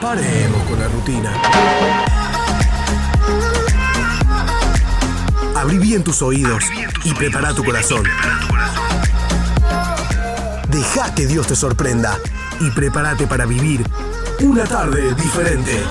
Paremos con la rutina. Abrí bien tus oídos y prepara tu corazón. Deja que Dios te sorprenda y prepárate para vivir una tarde diferente.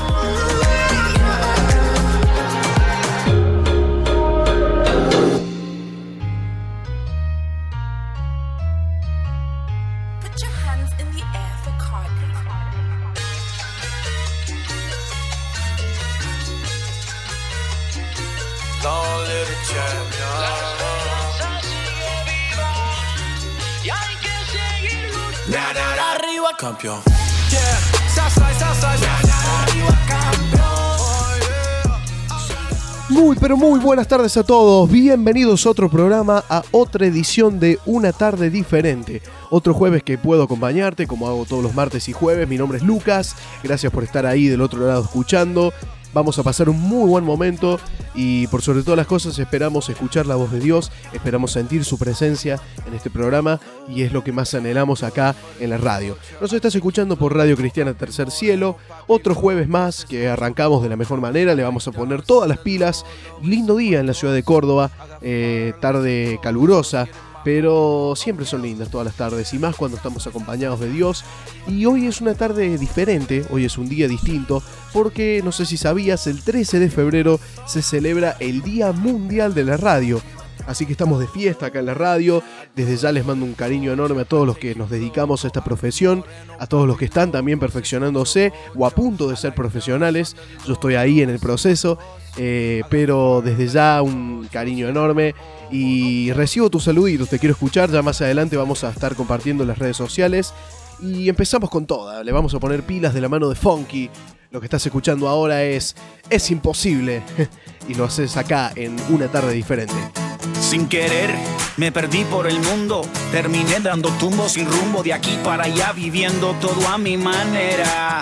Muy, pero muy buenas tardes a todos. Bienvenidos a otro programa, a otra edición de Una tarde diferente. Otro jueves que puedo acompañarte, como hago todos los martes y jueves. Mi nombre es Lucas. Gracias por estar ahí del otro lado escuchando. Vamos a pasar un muy buen momento y por sobre todas las cosas esperamos escuchar la voz de Dios, esperamos sentir su presencia en este programa y es lo que más anhelamos acá en la radio. Nos estás escuchando por Radio Cristiana Tercer Cielo, otro jueves más que arrancamos de la mejor manera, le vamos a poner todas las pilas. Lindo día en la ciudad de Córdoba, eh, tarde calurosa, pero siempre son lindas todas las tardes y más cuando estamos acompañados de Dios. Y hoy es una tarde diferente, hoy es un día distinto, porque no sé si sabías, el 13 de febrero se celebra el Día Mundial de la Radio. Así que estamos de fiesta acá en la radio. Desde ya les mando un cariño enorme a todos los que nos dedicamos a esta profesión, a todos los que están también perfeccionándose o a punto de ser profesionales. Yo estoy ahí en el proceso, eh, pero desde ya un cariño enorme y recibo tus saluditos, te quiero escuchar. Ya más adelante vamos a estar compartiendo en las redes sociales. Y empezamos con toda, le vamos a poner pilas de la mano de Funky. Lo que estás escuchando ahora es Es Imposible. y lo haces acá en una tarde diferente. Sin querer, me perdí por el mundo. Terminé dando tumbos sin rumbo de aquí para allá, viviendo todo a mi manera.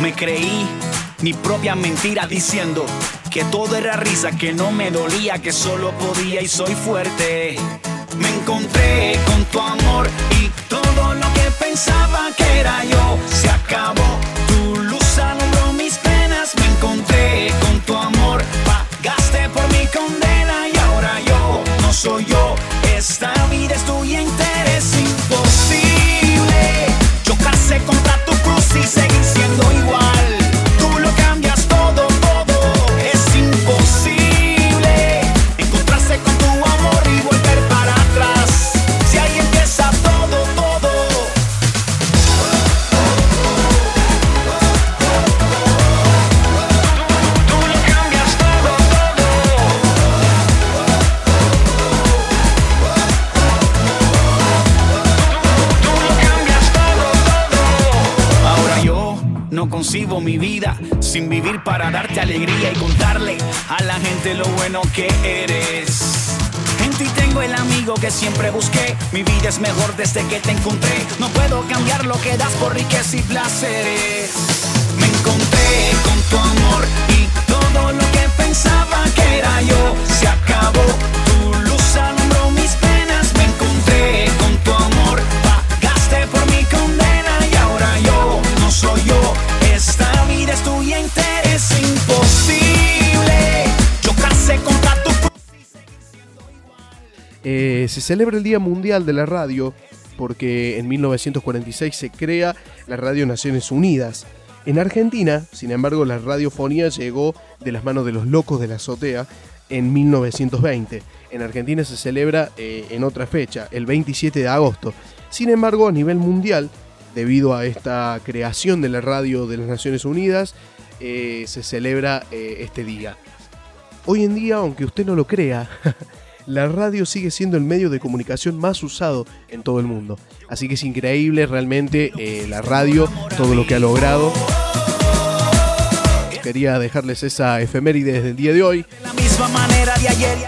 Me creí mi propia mentira diciendo que todo era risa, que no me dolía, que solo podía y soy fuerte. Me encontré con tu amor y todo lo que pensaba que era yo se acabó. Esta vida es tuya entera, es imposible. Chocarse contra tu cruz y seguir sin vivir para darte alegría y contarle a la gente lo bueno que eres. En ti tengo el amigo que siempre busqué. Mi vida es mejor desde que te encontré. No puedo cambiar lo que das por riqueza y placeres. Celebra el Día Mundial de la Radio porque en 1946 se crea la Radio Naciones Unidas. En Argentina, sin embargo, la radiofonía llegó de las manos de los locos de la azotea en 1920. En Argentina se celebra eh, en otra fecha, el 27 de agosto. Sin embargo, a nivel mundial, debido a esta creación de la radio de las Naciones Unidas, eh, se celebra eh, este día. Hoy en día, aunque usted no lo crea, la radio sigue siendo el medio de comunicación más usado en todo el mundo. Así que es increíble realmente eh, la radio, todo lo que ha logrado. Quería dejarles esa efeméride desde el día de hoy.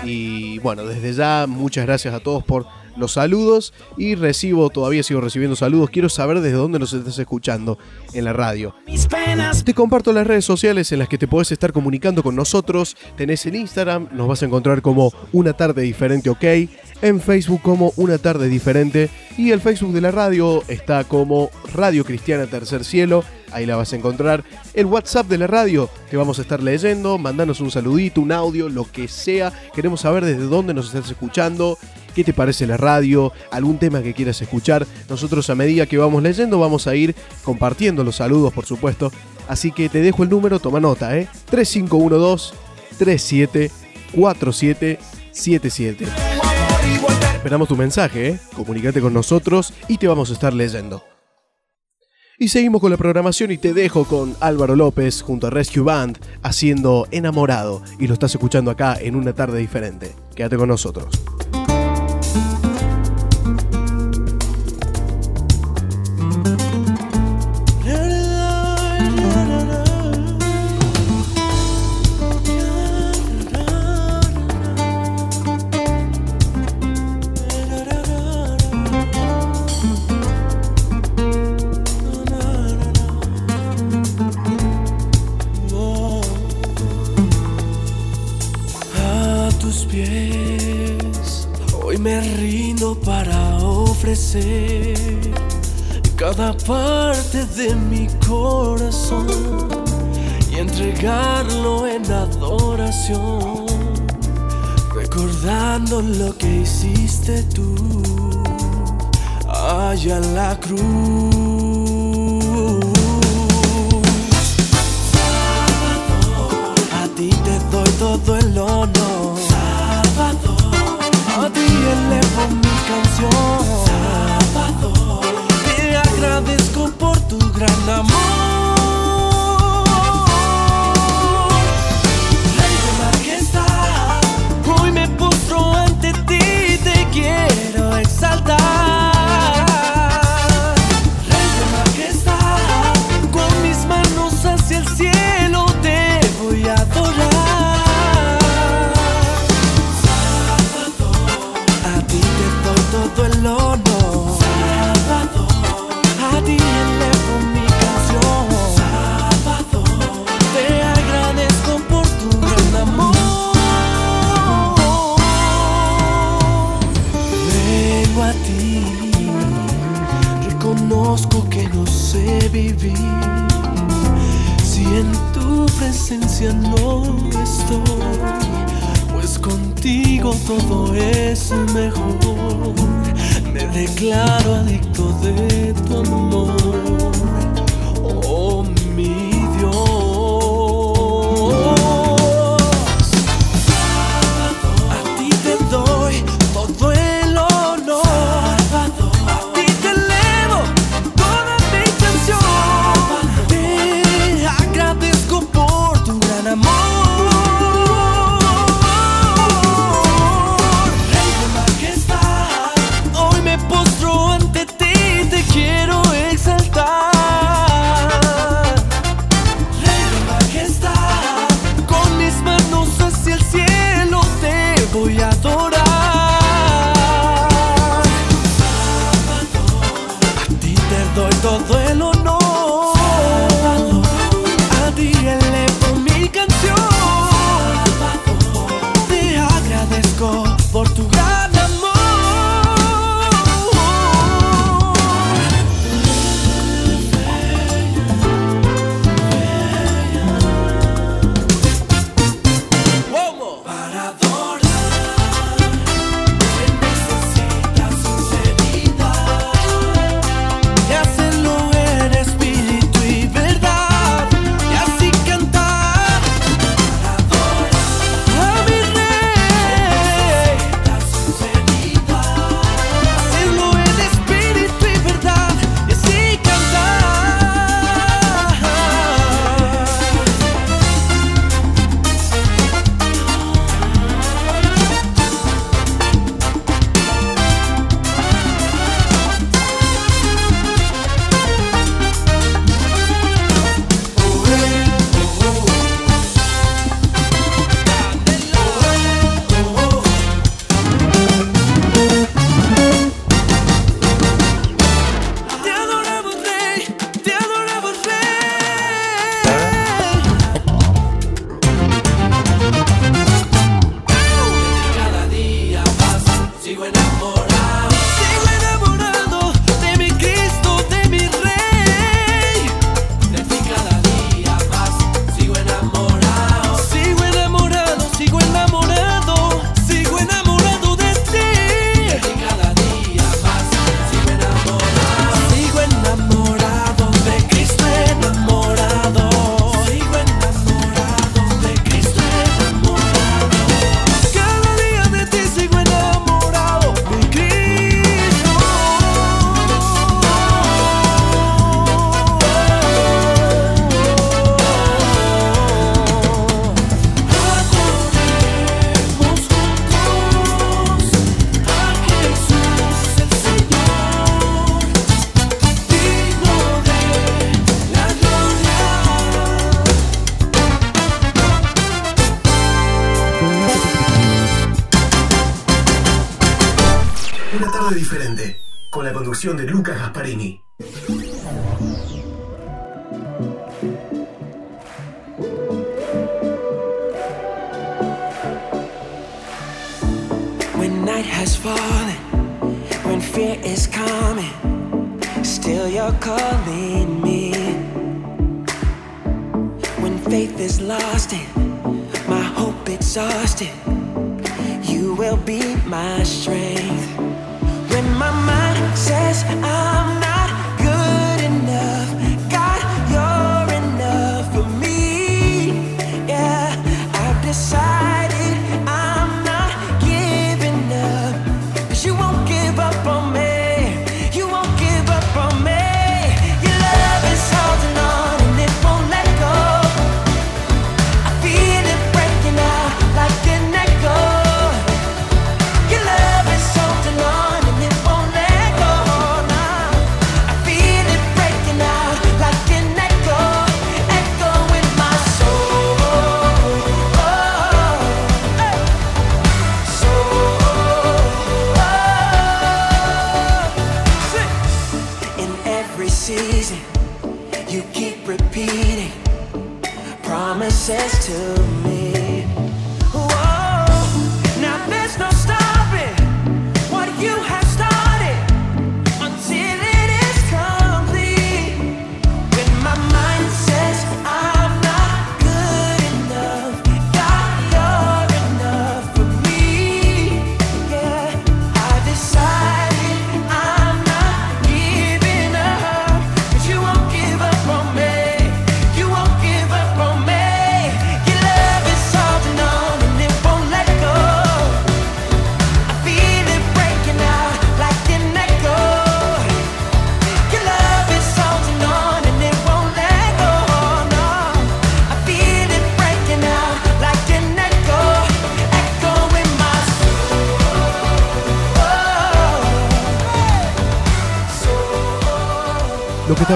Y bueno, desde ya muchas gracias a todos por los saludos y recibo, todavía sigo recibiendo saludos. Quiero saber desde dónde nos estás escuchando en la radio. Mis penas. Te comparto las redes sociales en las que te podés estar comunicando con nosotros. Tenés el Instagram, nos vas a encontrar como una tarde diferente, ok. en Facebook como Una Tarde Diferente y el Facebook de la radio está como Radio Cristiana Tercer Cielo, ahí la vas a encontrar. El WhatsApp de la radio te vamos a estar leyendo, mandanos un saludito, un audio, lo que sea. Queremos saber desde dónde nos estás escuchando, qué te parece la radio, algún tema que quieras escuchar. Nosotros a medida que vamos leyendo vamos a ir compartiendo los saludos, por supuesto. Así que te dejo el número, toma nota, ¿eh? 3512 374777. Esperamos tu mensaje, ¿eh? Comunícate con nosotros y te vamos a estar leyendo. Y seguimos con la programación y te dejo con Álvaro López junto a Rescue Band haciendo Enamorado y lo estás escuchando acá en una tarde diferente. Quédate con nosotros. Parte de mi corazón y entregarlo en adoración, recordando lo que hiciste tú allá en la cruz. A ti te doy todo el honor. Salvador. A ti elevo mi canción. Gran amor. Tarde diferente, con la conducción de Lucas Gasparini. When night has fallen, when fear is coming, still you're calling me. When faith is lost and my hope exhausted, you will be my strength. My mind says I'm not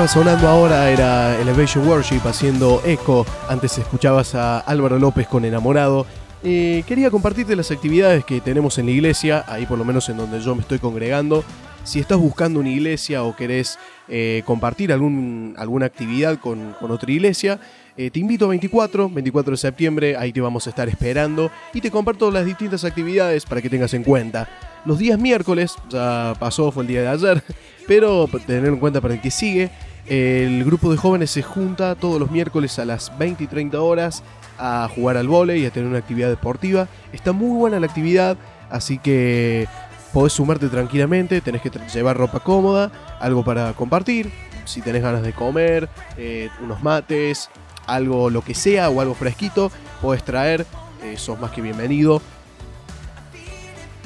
sonando ahora era Elevation Worship haciendo eco. Antes escuchabas a Álvaro López con Enamorado. Quería compartirte las actividades que tenemos en la iglesia, ahí por lo menos en donde yo me estoy congregando. Si estás buscando una iglesia o querés eh, compartir algún, alguna actividad con, con otra iglesia, eh, te invito a 24, 24 de septiembre, ahí te vamos a estar esperando y te comparto las distintas actividades para que tengas en cuenta. Los días miércoles, ya pasó, fue el día de ayer, pero tener en cuenta para el que sigue, el grupo de jóvenes se junta todos los miércoles a las 20 y 30 horas a jugar al vóley y a tener una actividad deportiva. Está muy buena la actividad, así que podés sumarte tranquilamente, tenés que llevar ropa cómoda, algo para compartir, si tenés ganas de comer, eh, unos mates, algo lo que sea o algo fresquito, podés traer, eh, sos más que bienvenido.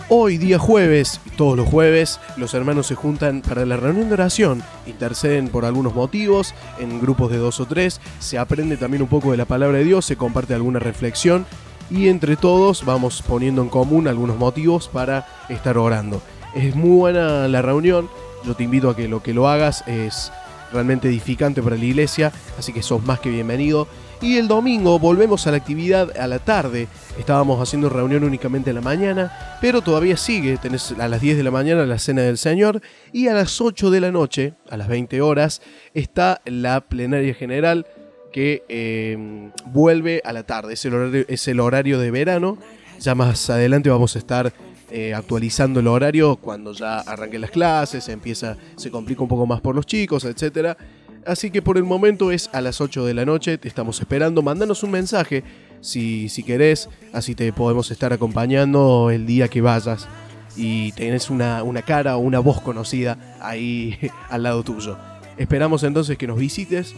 Hoy, día jueves, todos los jueves, los hermanos se juntan para la reunión de oración, interceden por algunos motivos, en grupos de dos o tres, se aprende también un poco de la palabra de Dios, se comparte alguna reflexión y entre todos vamos poniendo en común algunos motivos para estar orando. Es muy buena la reunión, yo te invito a que lo que lo hagas es realmente edificante para la iglesia, así que sos más que bienvenido. Y el domingo volvemos a la actividad a la tarde. Estábamos haciendo reunión únicamente en la mañana, pero todavía sigue. Tenés a las 10 de la mañana la cena del Señor y a las 8 de la noche, a las 20 horas, está la plenaria general que eh, vuelve a la tarde. Horario, es el horario de verano. Ya más adelante vamos a estar eh, actualizando el horario cuando ya arranquen las clases, empieza, se complica un poco más por los chicos, etcétera. Así que por el momento es a las 8 de la noche, te estamos esperando. Mándanos un mensaje si, si querés, así te podemos estar acompañando el día que vayas y tenés una, una cara o una voz conocida ahí al lado tuyo. Esperamos entonces que nos visites.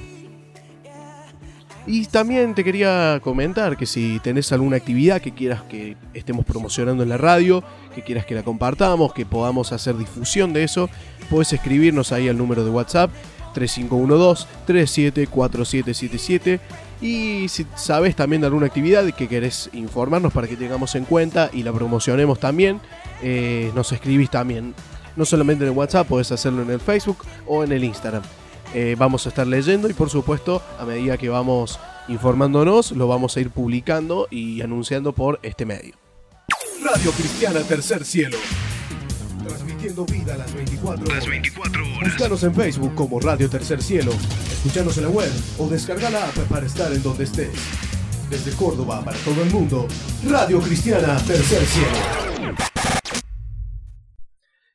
Y también te quería comentar que si tenés alguna actividad que quieras que estemos promocionando en la radio, que quieras que la compartamos, que podamos hacer difusión de eso, puedes escribirnos ahí al número de WhatsApp 3512-374777 y si sabes también de alguna actividad que querés informarnos para que tengamos en cuenta y la promocionemos también, eh, nos escribís también. No solamente en el WhatsApp, podés hacerlo en el Facebook o en el Instagram. Eh, vamos a estar leyendo y por supuesto a medida que vamos informándonos lo vamos a ir publicando y anunciando por este medio. Radio Cristiana Tercer Cielo. Transmitiendo vida a las 24 horas. Las 24 horas. Búscanos en Facebook como Radio Tercer Cielo. Escuchanos en la web o descarga la app para estar en donde estés. Desde Córdoba para todo el mundo, Radio Cristiana Tercer Cielo.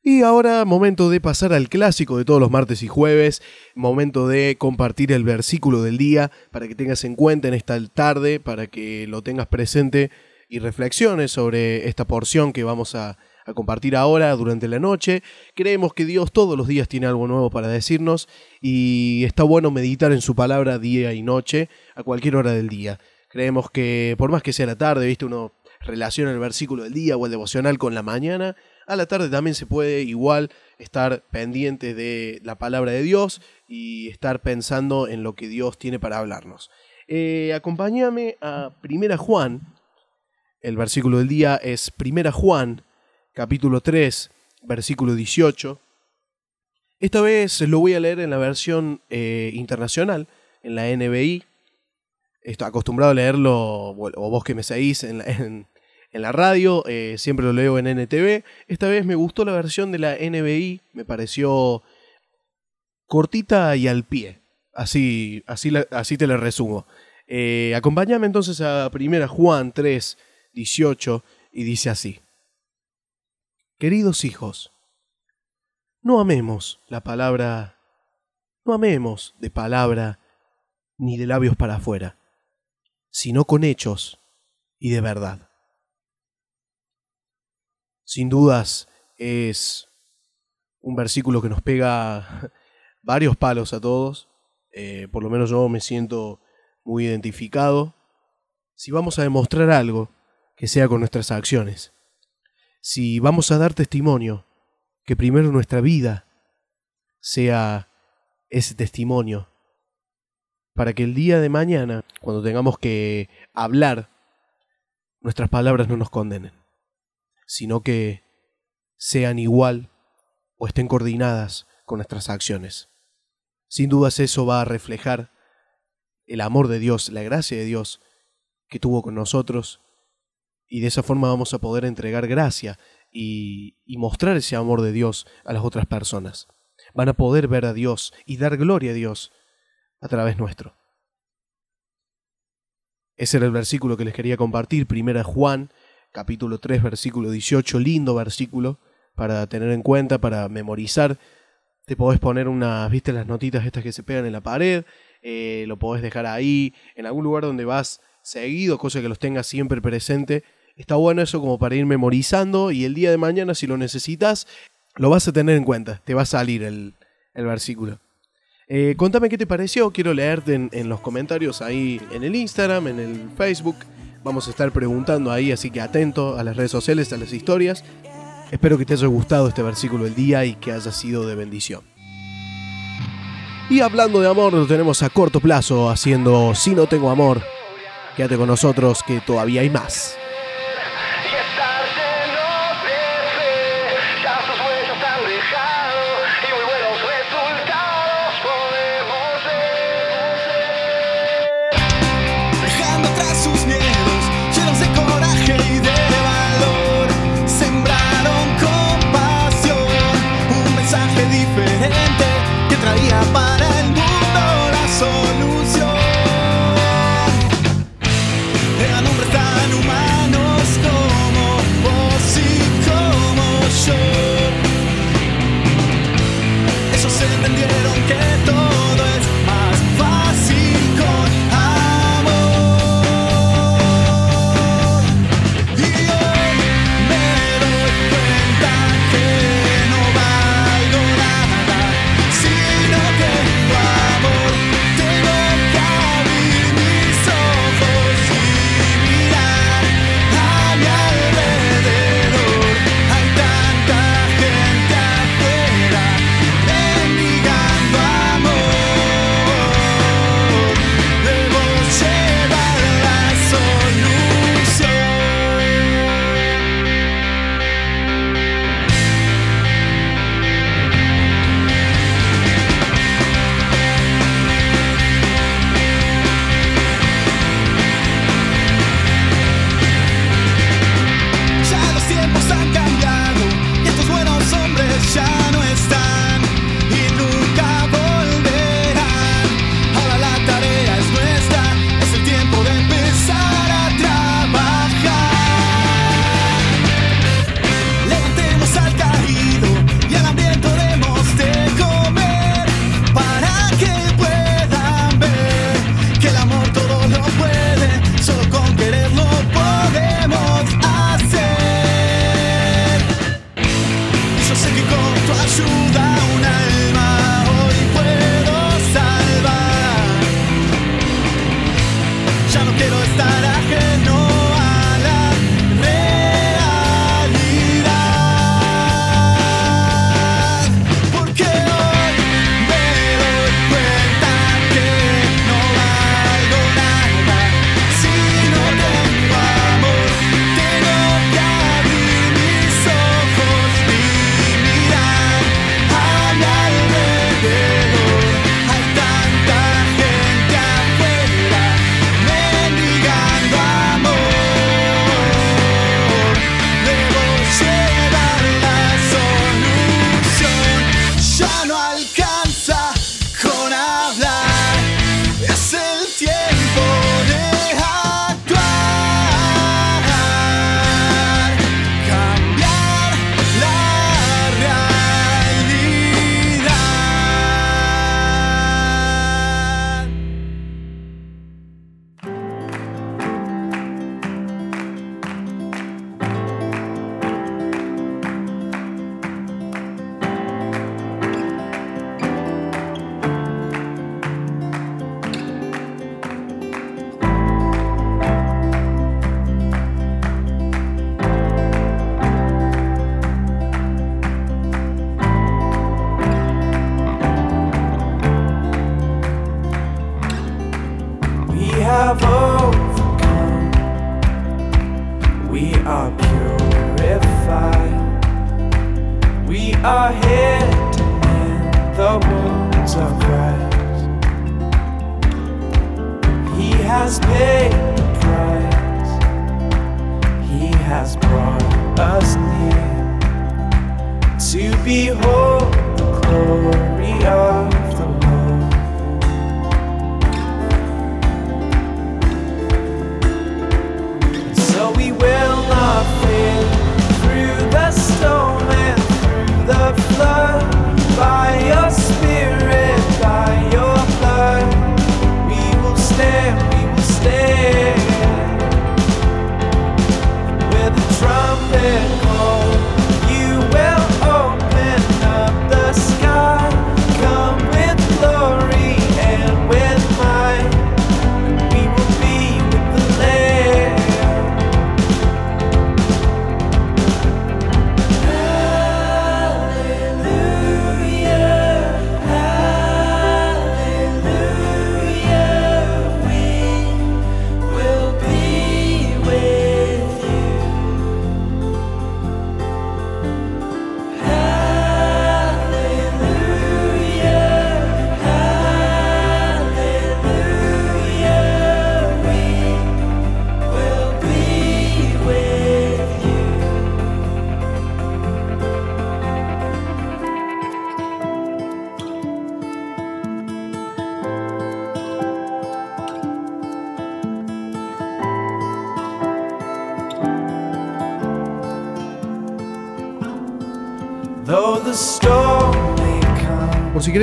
Y ahora momento de pasar al clásico de todos los martes y jueves, momento de compartir el versículo del día para que tengas en cuenta en esta tarde, para que lo tengas presente y reflexiones sobre esta porción que vamos a, compartir ahora durante la noche. Creemos que Dios todos los días tiene algo nuevo para decirnos y está bueno meditar en su palabra día y noche a cualquier hora del día. Creemos que por más que sea la tarde, viste, uno relaciona el versículo del día o el devocional con la mañana, a la tarde también se puede igual estar pendiente de la palabra de Dios y estar pensando en lo que Dios tiene para hablarnos. Eh, acompáñame a Primera Juan. El versículo del día es Primera Juan, capítulo 3, versículo 18. Esta vez lo voy a leer en la versión eh, internacional, en la NBI. Estoy acostumbrado a leerlo, o vos que me seguís en, la, en, en la radio, eh, siempre lo leo en NTV. Esta vez me gustó la versión de la NBI, me pareció cortita y al pie. Así, así, así te la resumo. Eh, acompáñame entonces a primera Juan 3, 18 y dice así. Queridos hijos, no amemos la palabra, no amemos de palabra ni de labios para afuera, sino con hechos y de verdad. Sin dudas es un versículo que nos pega varios palos a todos. Eh, por lo menos yo me siento muy identificado. Si vamos a demostrar algo, que sea con nuestras acciones. Si vamos a dar testimonio, que primero nuestra vida sea ese testimonio. Para que el día de mañana, cuando tengamos que hablar, nuestras palabras no nos condenen sino que sean igual o estén coordinadas con nuestras acciones. Sin dudas eso va a reflejar el amor de Dios, la gracia de Dios que tuvo con nosotros y de esa forma vamos a poder entregar gracia y, mostrar ese amor de Dios a las otras personas. Van a poder ver a Dios y dar gloria a Dios a través nuestro. Ese era el versículo que les quería compartir, primera Juan capítulo 3, versículo 18, lindo versículo para tener en cuenta, para memorizar. Te podés poner unas, viste, las notitas estas que se pegan en la pared, eh, lo podés dejar ahí, en algún lugar donde vas seguido, cosa que los tengas siempre presente. Está bueno eso como para ir memorizando y el día de mañana, si lo necesitas, lo vas a tener en cuenta, te va a salir el, el versículo. Eh, contame qué te pareció, quiero leerte en, en los comentarios ahí en el Instagram, en el Facebook. Vamos a estar preguntando ahí, así que atento a las redes sociales, a las historias. Espero que te haya gustado este versículo del día y que haya sido de bendición. Y hablando de amor, lo tenemos a corto plazo haciendo Si no tengo amor. Quédate con nosotros que todavía hay más.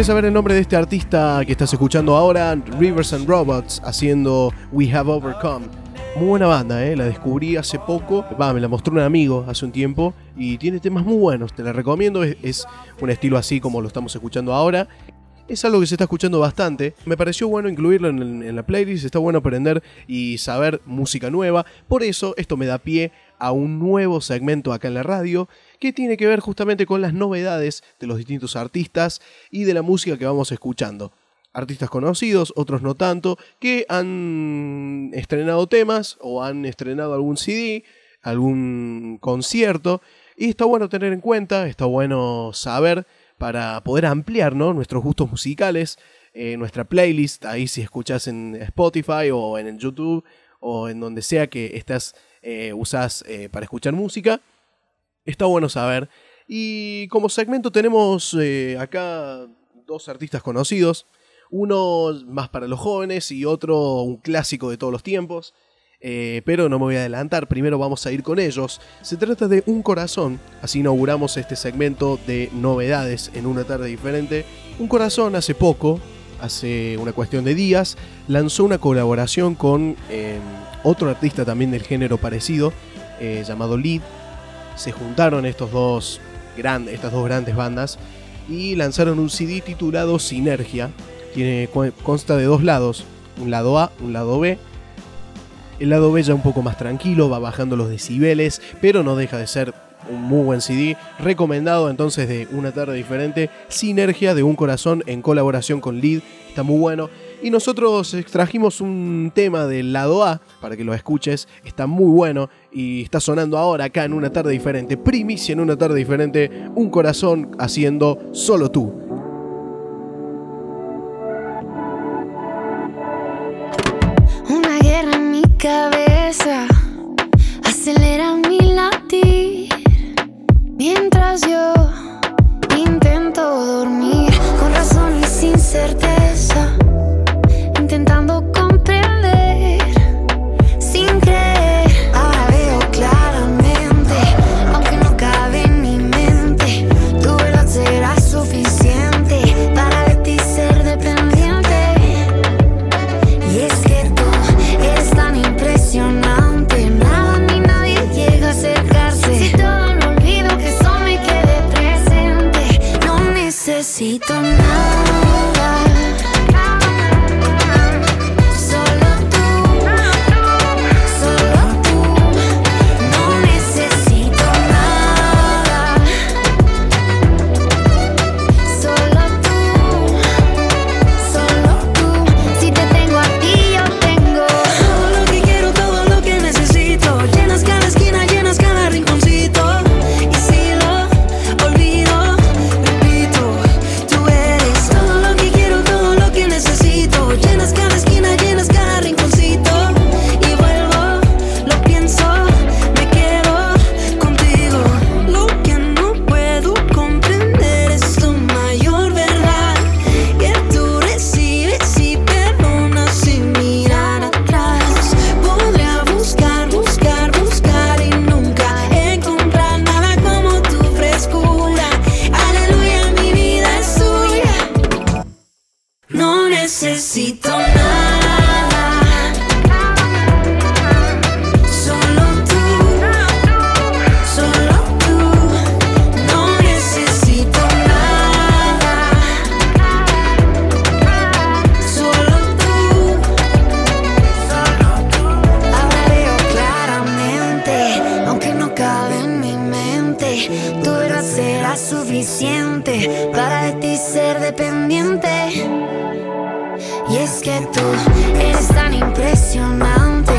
Saber el nombre de este artista que estás escuchando ahora, Rivers and Robots, haciendo We Have Overcome. Muy buena banda, ¿eh? la descubrí hace poco. Me la mostró un amigo hace un tiempo y tiene temas muy buenos. Te la recomiendo. Es, un estilo así como lo estamos escuchando ahora. Es algo que se está escuchando bastante. Me pareció bueno incluirlo en la playlist. Está bueno aprender y saber música nueva. Por eso esto me da pie a un nuevo segmento acá en la radio que tiene que ver justamente con las novedades de los distintos artistas y de la música que vamos escuchando. Artistas conocidos, otros no tanto, que han estrenado temas o han estrenado algún CD, algún concierto. Y está bueno tener en cuenta, está bueno saber para poder ampliar ¿no? nuestros gustos musicales, eh, nuestra playlist, ahí si escuchas en Spotify o en YouTube o en donde sea que estás, eh, usás eh, para escuchar música. Está bueno saber. Y como segmento tenemos eh, acá dos artistas conocidos. Uno más para los jóvenes y otro un clásico de todos los tiempos. Eh, pero no me voy a adelantar, primero vamos a ir con ellos. Se trata de Un Corazón, así inauguramos este segmento de novedades en una tarde diferente. Un Corazón hace poco, hace una cuestión de días, lanzó una colaboración con eh, otro artista también del género parecido, llamado Lead. Se juntaron estos dos estas dos grandes bandas y lanzaron un CD titulado Sinergia. Consta de dos lados, un lado A, un lado B. El lado B ya un poco más tranquilo, va bajando los decibeles, pero no deja de ser un muy buen CD. Recomendado entonces de una tarde diferente, Sinergia de un corazón en colaboración con Lead, está muy bueno. Y nosotros extrajimos un tema del lado A para que lo escuches, está muy bueno y está sonando ahora acá en una tarde diferente. Primicia en una tarde diferente, un corazón haciendo solo tú. Una guerra en mi cabeza acelera mi latir mientras yo intento dormir con razón y sin certeza, cabe en mi mente, tu verdad será suficiente para de ti ser dependiente. Y es que tú eres tan impresionante,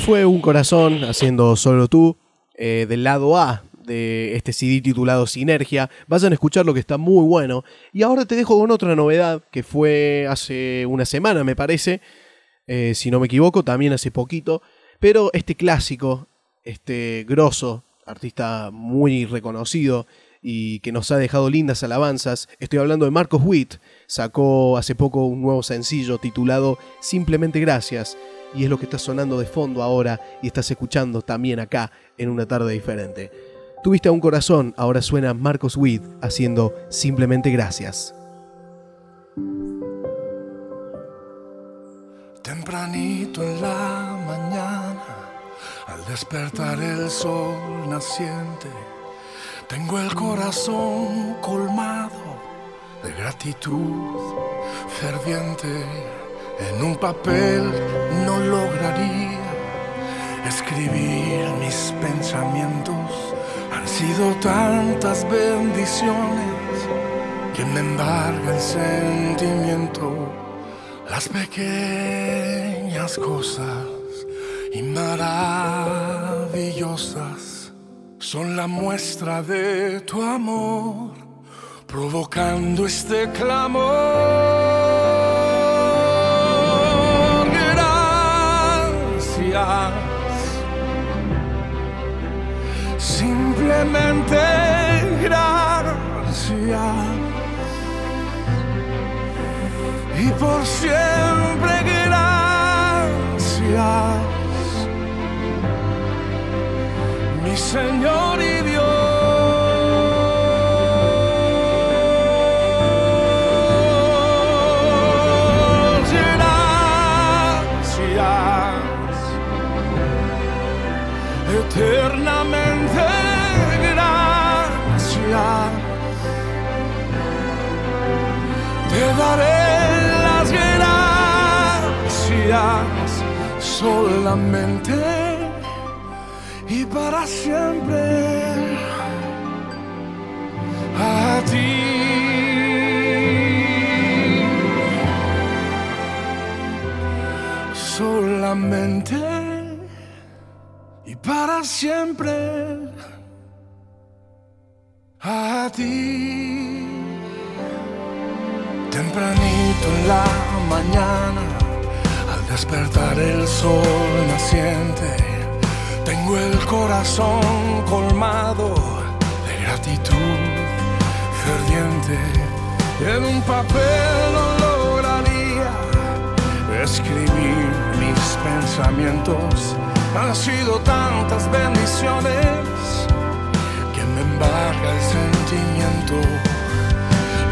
fue un corazón haciendo solo tú, eh, del lado A de este CD titulado Sinergia. Vayan a escucharlo que está muy bueno. Y ahora te dejo con otra novedad que fue hace una semana, me parece. eh, si no me equivoco, también hace poquito. Pero este clásico, este grosso, artista muy reconocido y que nos ha dejado lindas alabanzas, estoy hablando de Marcos Witt, sacó hace poco un nuevo sencillo titulado Simplemente Gracias, y es lo que está sonando de fondo ahora y estás escuchando también acá en una tarde diferente. Tuviste a un corazón, ahora suena Marcos Witt haciendo Simplemente Gracias. Tempranito en la mañana, al despertar el sol naciente, tengo el corazón colmado de gratitud ferviente. En un papel no lograría escribir mis pensamientos. Han sido tantas bendiciones que me embarga el sentimiento. Las pequeñas cosas y maravillosas son la muestra de tu amor, provocando este clamor. Simplemente gracias. Y por siempre gracias, mi Señor solamente y para siempre a ti. Solamente y para siempre a ti. Tempranito en la mañana, despertar el sol naciente, tengo el corazón colmado de gratitud ferviente. En un papel no lograría escribir mis pensamientos. Han sido tantas bendiciones que me embarga el sentimiento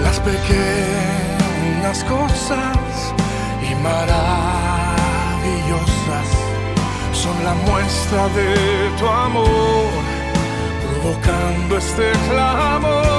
las pequeñas cosas y son la muestra de tu amor, provocando este clamor.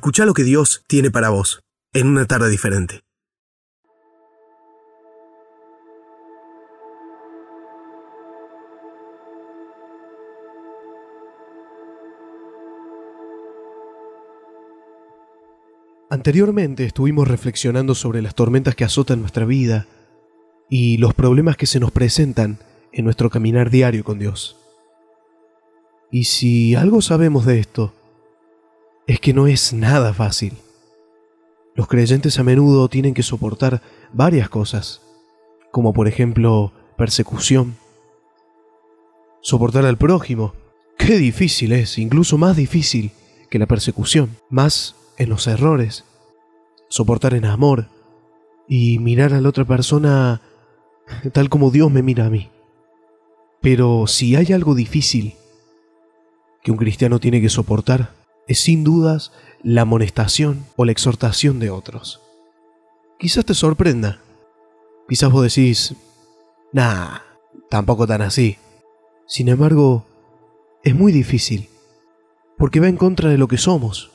Escucha lo que Dios tiene para vos en una tarde diferente. Anteriormente estuvimos reflexionando sobre las tormentas que azotan nuestra vida y los problemas que se nos presentan en nuestro caminar diario con Dios. Y si algo sabemos de esto, es que no es nada fácil. Los creyentes a menudo tienen que soportar varias cosas, como por ejemplo persecución, soportar al prójimo. Qué difícil es, incluso más difícil que la persecución, más en los errores, soportar en amor y mirar a la otra persona tal como Dios me mira a mí. Pero si hay algo difícil que un cristiano tiene que soportar, es sin dudas la amonestación o la exhortación de otros. Quizás te sorprenda. Quizás vos decís, nah, tampoco tan así. Sin embargo, es muy difícil, porque va en contra de lo que somos.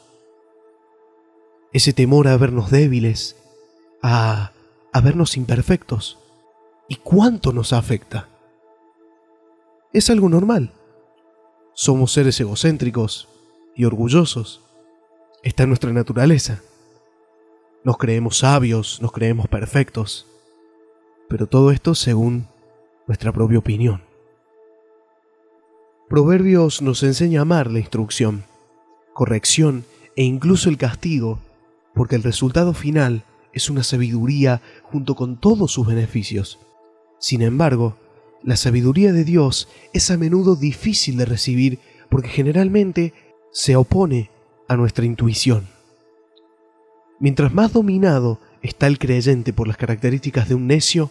Ese temor a vernos débiles, a, a vernos imperfectos. ¿Y cuánto nos afecta? Es algo normal. Somos seres egocéntricos y orgullosos. Está en nuestra naturaleza. Nos creemos sabios, nos creemos perfectos. Pero todo esto según nuestra propia opinión. Proverbios nos enseña a amar la instrucción, corrección e incluso el castigo, porque el resultado final es una sabiduría junto con todos sus beneficios. Sin embargo, la sabiduría de Dios es a menudo difícil de recibir porque generalmente se opone a nuestra intuición. Mientras más dominado está el creyente por las características de un necio,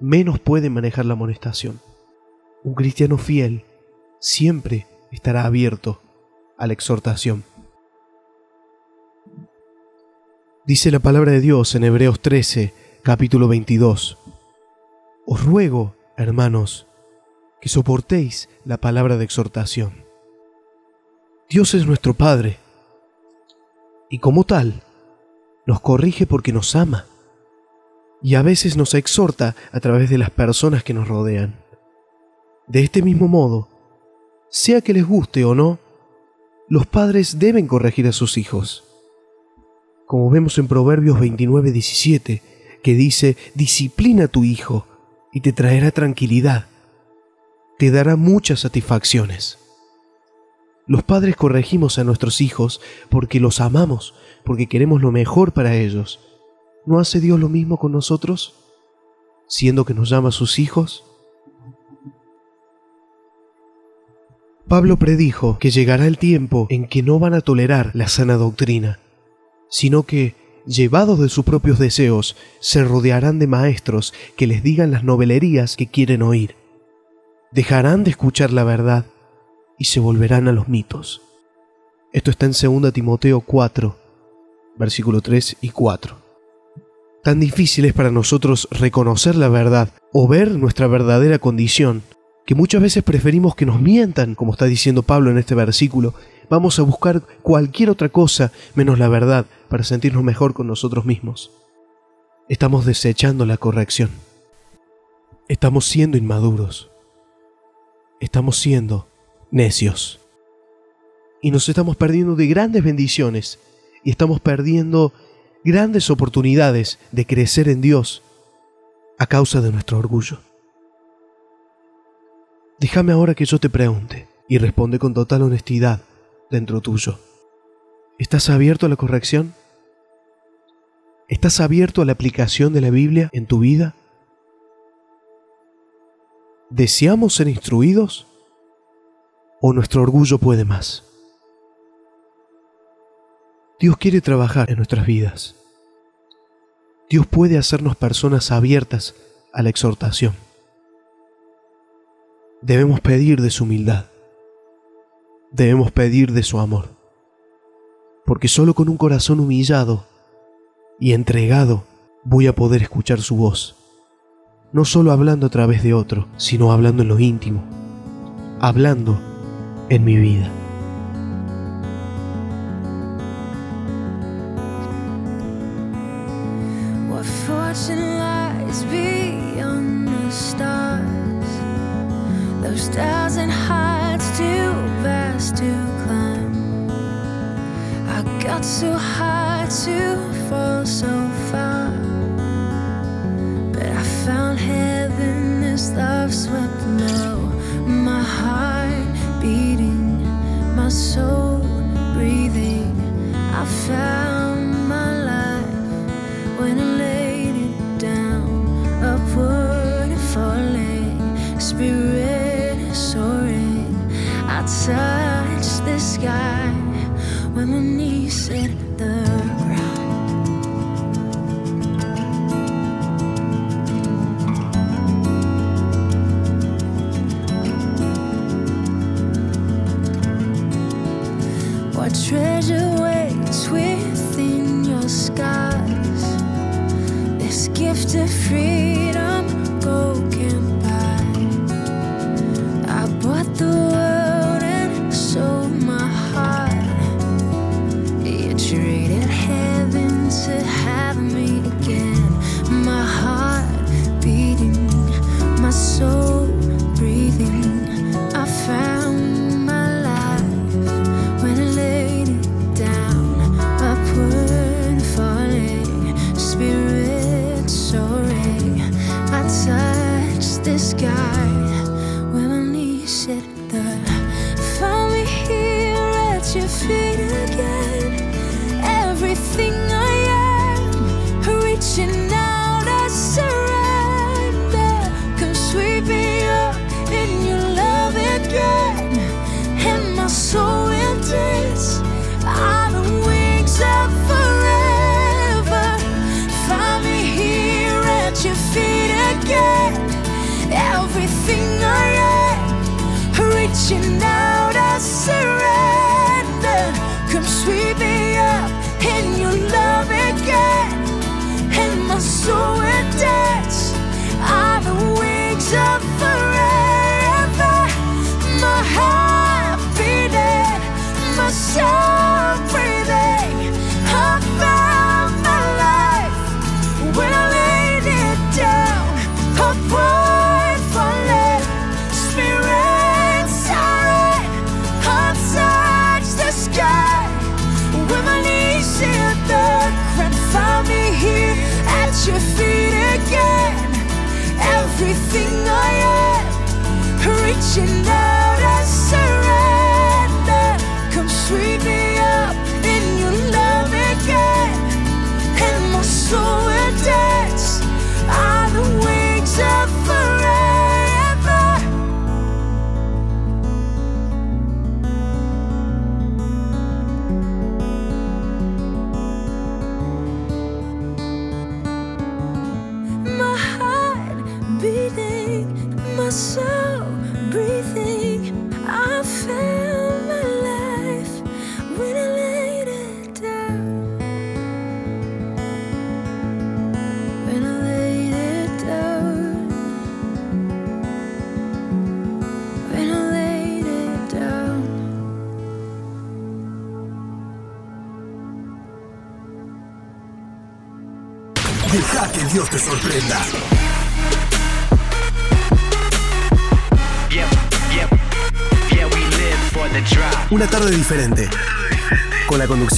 menos puede manejar la amonestación. Un cristiano fiel siempre estará abierto a la exhortación. Dice la palabra de Dios en Hebreos 13, capítulo 22. Os ruego, hermanos, que soportéis la palabra de exhortación. Dios es nuestro Padre y como tal nos corrige porque nos ama y a veces nos exhorta a través de las personas que nos rodean. De este mismo modo, sea que les guste o no, los padres deben corregir a sus hijos. Como vemos en Proverbios 29:17, que dice, disciplina a tu hijo y te traerá tranquilidad, te dará muchas satisfacciones. Los padres corregimos a nuestros hijos porque los amamos, porque queremos lo mejor para ellos. ¿No hace Dios lo mismo con nosotros? Siendo que nos llama a sus hijos. Pablo predijo que llegará el tiempo en que no van a tolerar la sana doctrina, sino que, llevados de sus propios deseos, se rodearán de maestros que les digan las novelerías que quieren oír. Dejarán de escuchar la verdad y se volverán a los mitos. Esto está en 2 Timoteo 4, versículo 3 y 4. Tan difícil es para nosotros reconocer la verdad o ver nuestra verdadera condición, que muchas veces preferimos que nos mientan, como está diciendo Pablo en este versículo. Vamos a buscar cualquier otra cosa menos la verdad para sentirnos mejor con nosotros mismos. Estamos desechando la corrección. Estamos siendo inmaduros. Estamos siendo necios. Y nos estamos perdiendo de grandes bendiciones y estamos perdiendo grandes oportunidades de crecer en Dios a causa de nuestro orgullo. Déjame ahora que yo te pregunte y responde con total honestidad dentro tuyo. ¿Estás abierto a la corrección? ¿Estás abierto a la aplicación de la Biblia en tu vida? ¿Deseamos ser instruidos? o nuestro orgullo puede más. Dios quiere trabajar en nuestras vidas. Dios puede hacernos personas abiertas a la exhortación. Debemos pedir de su humildad. Debemos pedir de su amor. Porque solo con un corazón humillado y entregado voy a poder escuchar su voz. No solo hablando a través de otro, sino hablando en lo íntimo. Hablando en mi vida.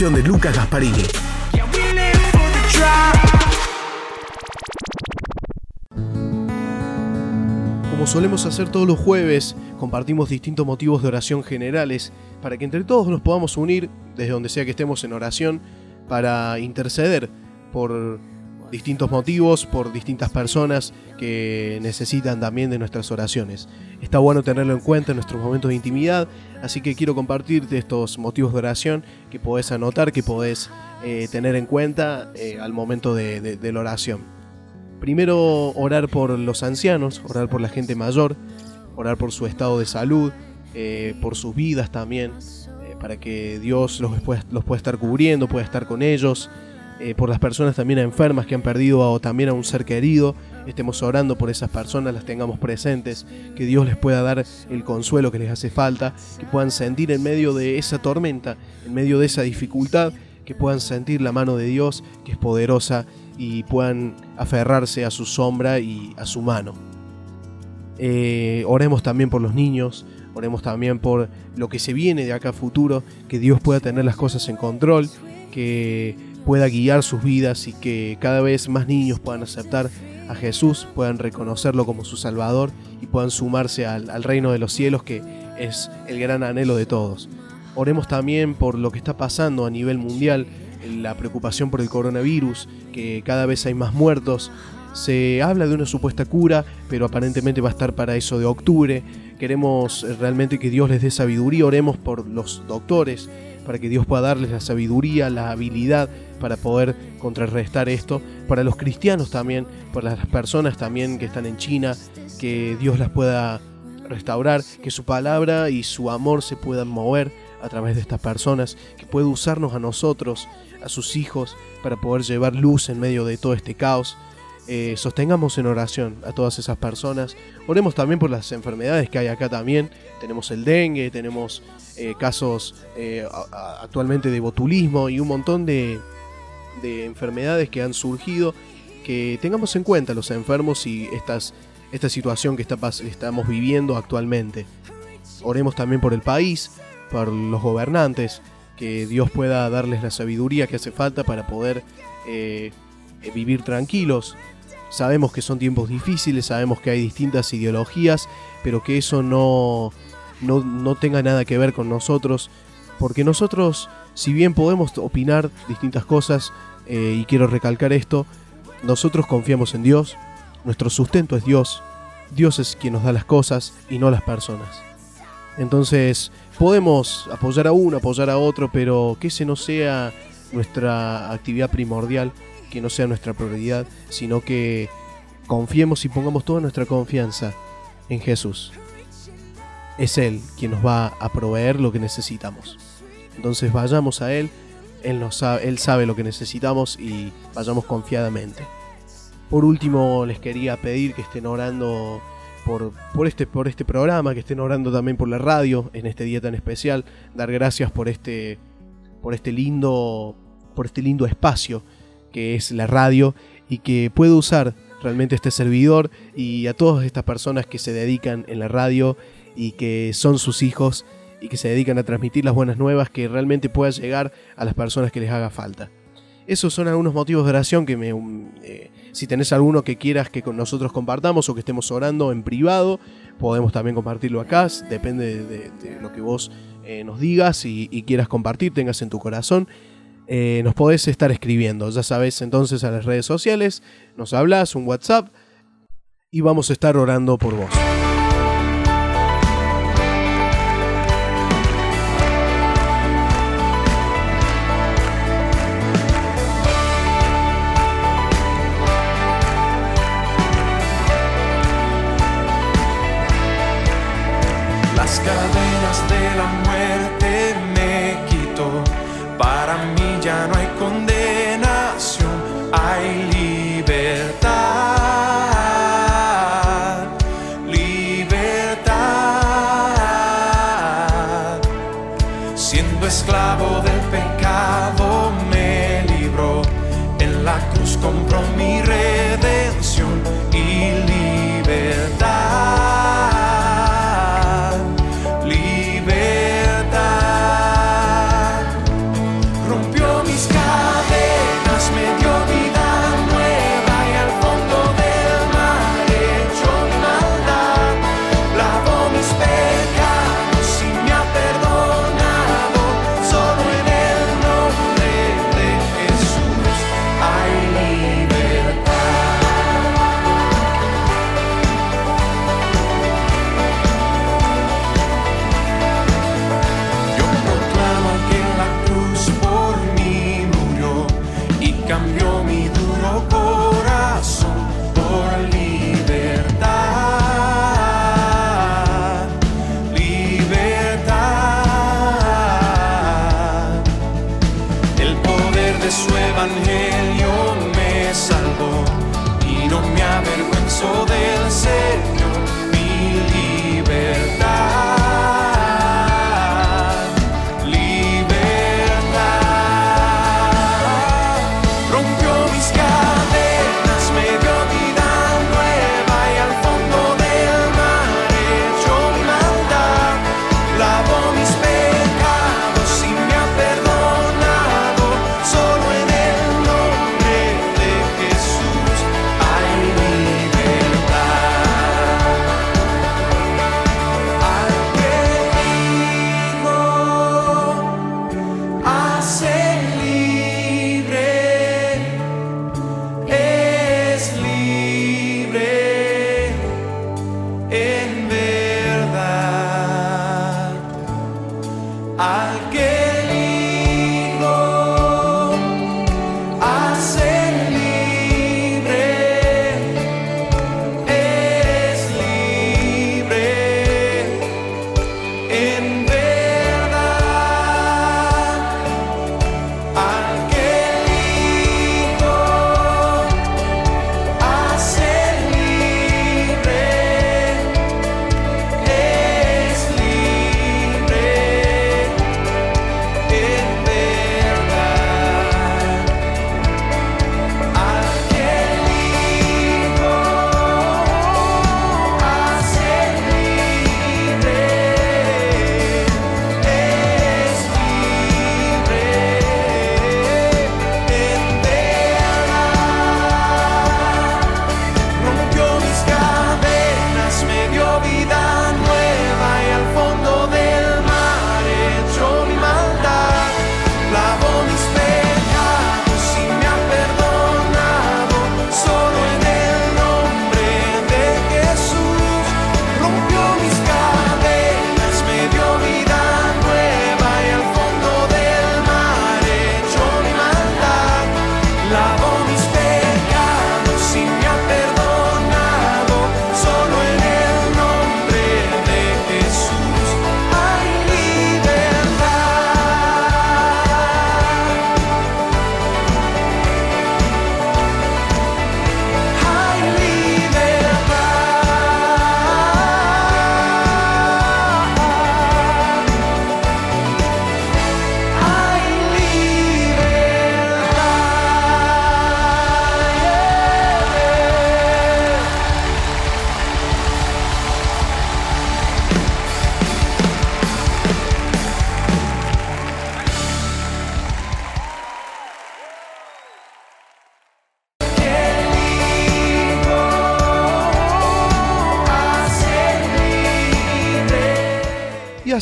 conducción de Lucas Gasparini. Como solemos hacer todos los jueves, compartimos distintos motivos de oración generales para que entre todos nos podamos unir, desde donde sea que estemos en oración, para interceder por distintos motivos, por distintas personas que necesitan también de nuestras oraciones. Está bueno tenerlo en cuenta en nuestros momentos de intimidad, así que quiero compartirte estos motivos de oración que podés anotar, que podés eh, tener en cuenta eh, al momento de, la oración. Primero orar por los ancianos, orar por la gente mayor, orar por su estado de salud, eh, por sus vidas también, eh, para que Dios los pueda, los pueda estar cubriendo, pueda estar con ellos, eh, por las personas también enfermas que han perdido o también a un ser querido, estemos orando por esas personas, las tengamos presentes, que Dios les pueda dar el consuelo que les hace falta, que puedan sentir en medio de esa tormenta, en medio de esa dificultad, que puedan sentir la mano de Dios que es poderosa y puedan aferrarse a su sombra y a su mano. Eh, oremos también por los niños, oremos también por lo que se viene de acá a futuro, que Dios pueda tener las cosas en control, que pueda guiar sus vidas y que cada vez más niños puedan aceptar a Jesús, puedan reconocerlo como su Salvador y puedan sumarse al, al reino de los cielos que es el gran anhelo de todos. Oremos también por lo que está pasando a nivel mundial, la preocupación por el coronavirus, que cada vez hay más muertos. Se habla de una supuesta cura, pero aparentemente va a estar para eso de octubre. Queremos realmente que Dios les dé sabiduría, oremos por los doctores, para que Dios pueda darles la sabiduría, la habilidad para poder contrarrestar esto. Para los cristianos también, para las personas también que están en China, que Dios las pueda restaurar, que su palabra y su amor se puedan mover a través de estas personas, que pueda usarnos a nosotros, a sus hijos, para poder llevar luz en medio de todo este caos. Eh, sostengamos en oración a todas esas personas. Oremos también por las enfermedades que hay acá también. Tenemos el dengue, tenemos eh, casos eh, actualmente de botulismo y un montón de, de enfermedades que han surgido. Que tengamos en cuenta los enfermos y esta situación que estamos viviendo actualmente. Oremos también por el país, por los gobernantes, que Dios pueda darles la sabiduría que hace falta para poder vivir tranquilos. Sabemos que son tiempos difíciles, sabemos que hay distintas ideologías, pero que eso no, no, no tenga nada que ver con nosotros, porque nosotros, si bien podemos opinar distintas cosas, eh, y quiero recalcar esto, nosotros confiamos en Dios, nuestro sustento es Dios, Dios es quien nos da las cosas y no las personas. Entonces, podemos apoyar a uno, apoyar a otro, pero que ese no sea nuestra actividad primordial, que no sea nuestra prioridad, sino que confiemos y pongamos toda nuestra confianza en Jesús. Es Él quien nos va a proveer lo que necesitamos. Entonces vayamos a Él, Él, sabe, lo que necesitamos y vayamos confiadamente. Por último, les quería pedir que estén orando este, por este programa, que estén orando también por la radio en este día tan especial. Dar gracias por este, este este lindo espacio que es la radio y que puedo usar realmente este servidor y a todas estas personas que se dedican en la radio y que son sus hijos y que se dedican a transmitir las buenas nuevas que realmente pueda llegar a las personas que les haga falta. Esos son algunos motivos de oración que me... um, eh, si tenés alguno que quieras que con nosotros compartamos o que estemos orando en privado, podemos también compartirlo acá. Depende de, lo que vos eh, nos digas y quieras compartir, tengas en tu corazón. Eh, nos podés estar escribiendo. Ya sabes entonces a las redes sociales, nos hablas, un WhatsApp y vamos a estar orando por vos. Las cadenas de la muerte me quitó. Para mí ya no hay condenación,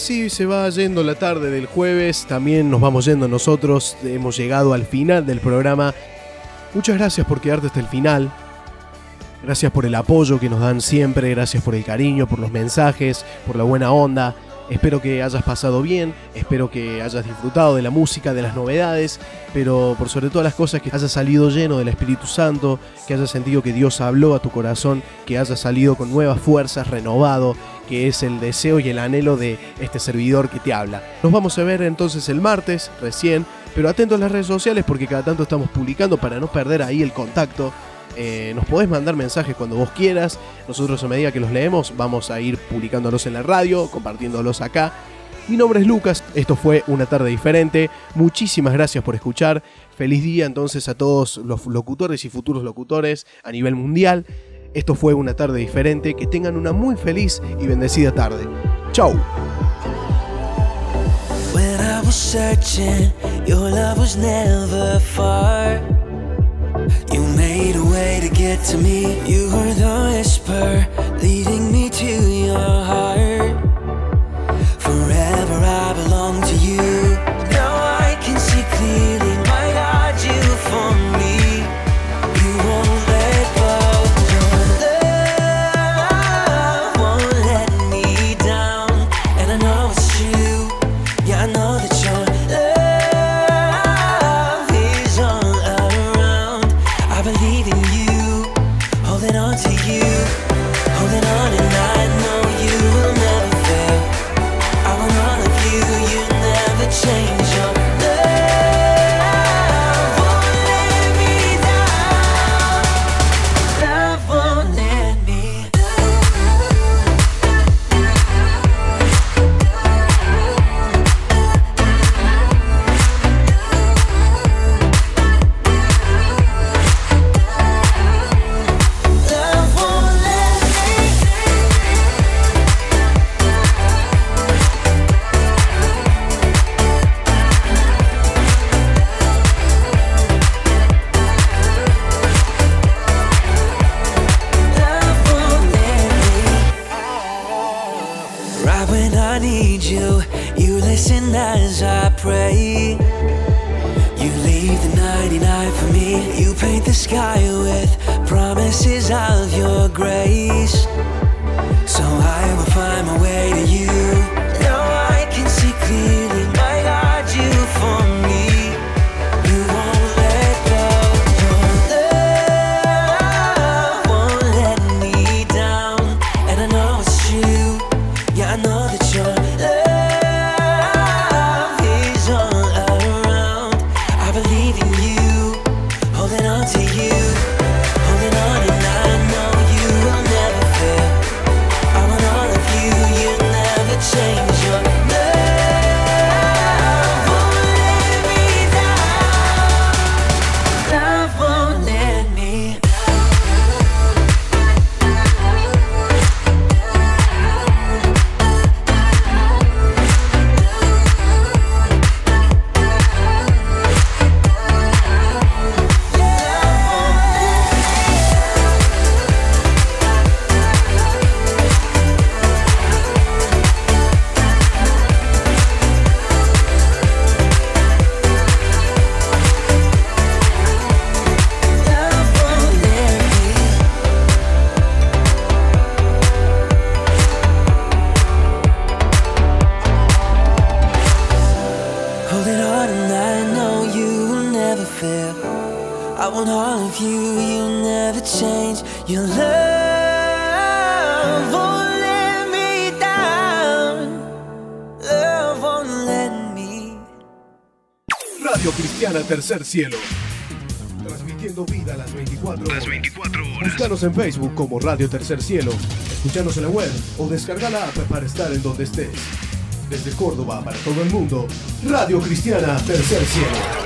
así se va yendo la tarde del jueves, también nos vamos yendo nosotros, hemos llegado al final del programa. Muchas gracias por quedarte hasta el final. Gracias por el apoyo que nos dan siempre, gracias por el cariño, por los mensajes, por la buena onda. Espero que hayas pasado bien, espero que hayas disfrutado de la música, de las novedades, pero por sobre todas las cosas que hayas salido lleno del Espíritu Santo, que hayas sentido que Dios habló a tu corazón, que hayas salido con nuevas fuerzas, renovado, que es el deseo y el anhelo de este servidor que te habla. Nos vamos a ver entonces el martes, recién, pero atentos a las redes sociales porque cada tanto estamos publicando para no perder ahí el contacto. Eh, nos podés mandar mensajes cuando vos quieras. Nosotros a medida que los leemos vamos a ir publicándolos en la radio, compartiéndolos acá. Mi nombre es Lucas, esto fue una tarde diferente. Muchísimas gracias por escuchar. Feliz día entonces a todos los locutores y futuros locutores a nivel mundial. Esto fue una tarde diferente. Que tengan una muy feliz y bendecida tarde. Chau. Searching, your love was never far. You made a way to get to me. You were the whisper leading me to your heart. Tercer Cielo. Transmitiendo vida a las 24 horas. Las 24 horas. Búscanos en Facebook como Radio Tercer Cielo. Escuchanos en la web o descarga la app para estar en donde estés. Desde Córdoba para todo el mundo, Radio Cristiana Tercer Cielo.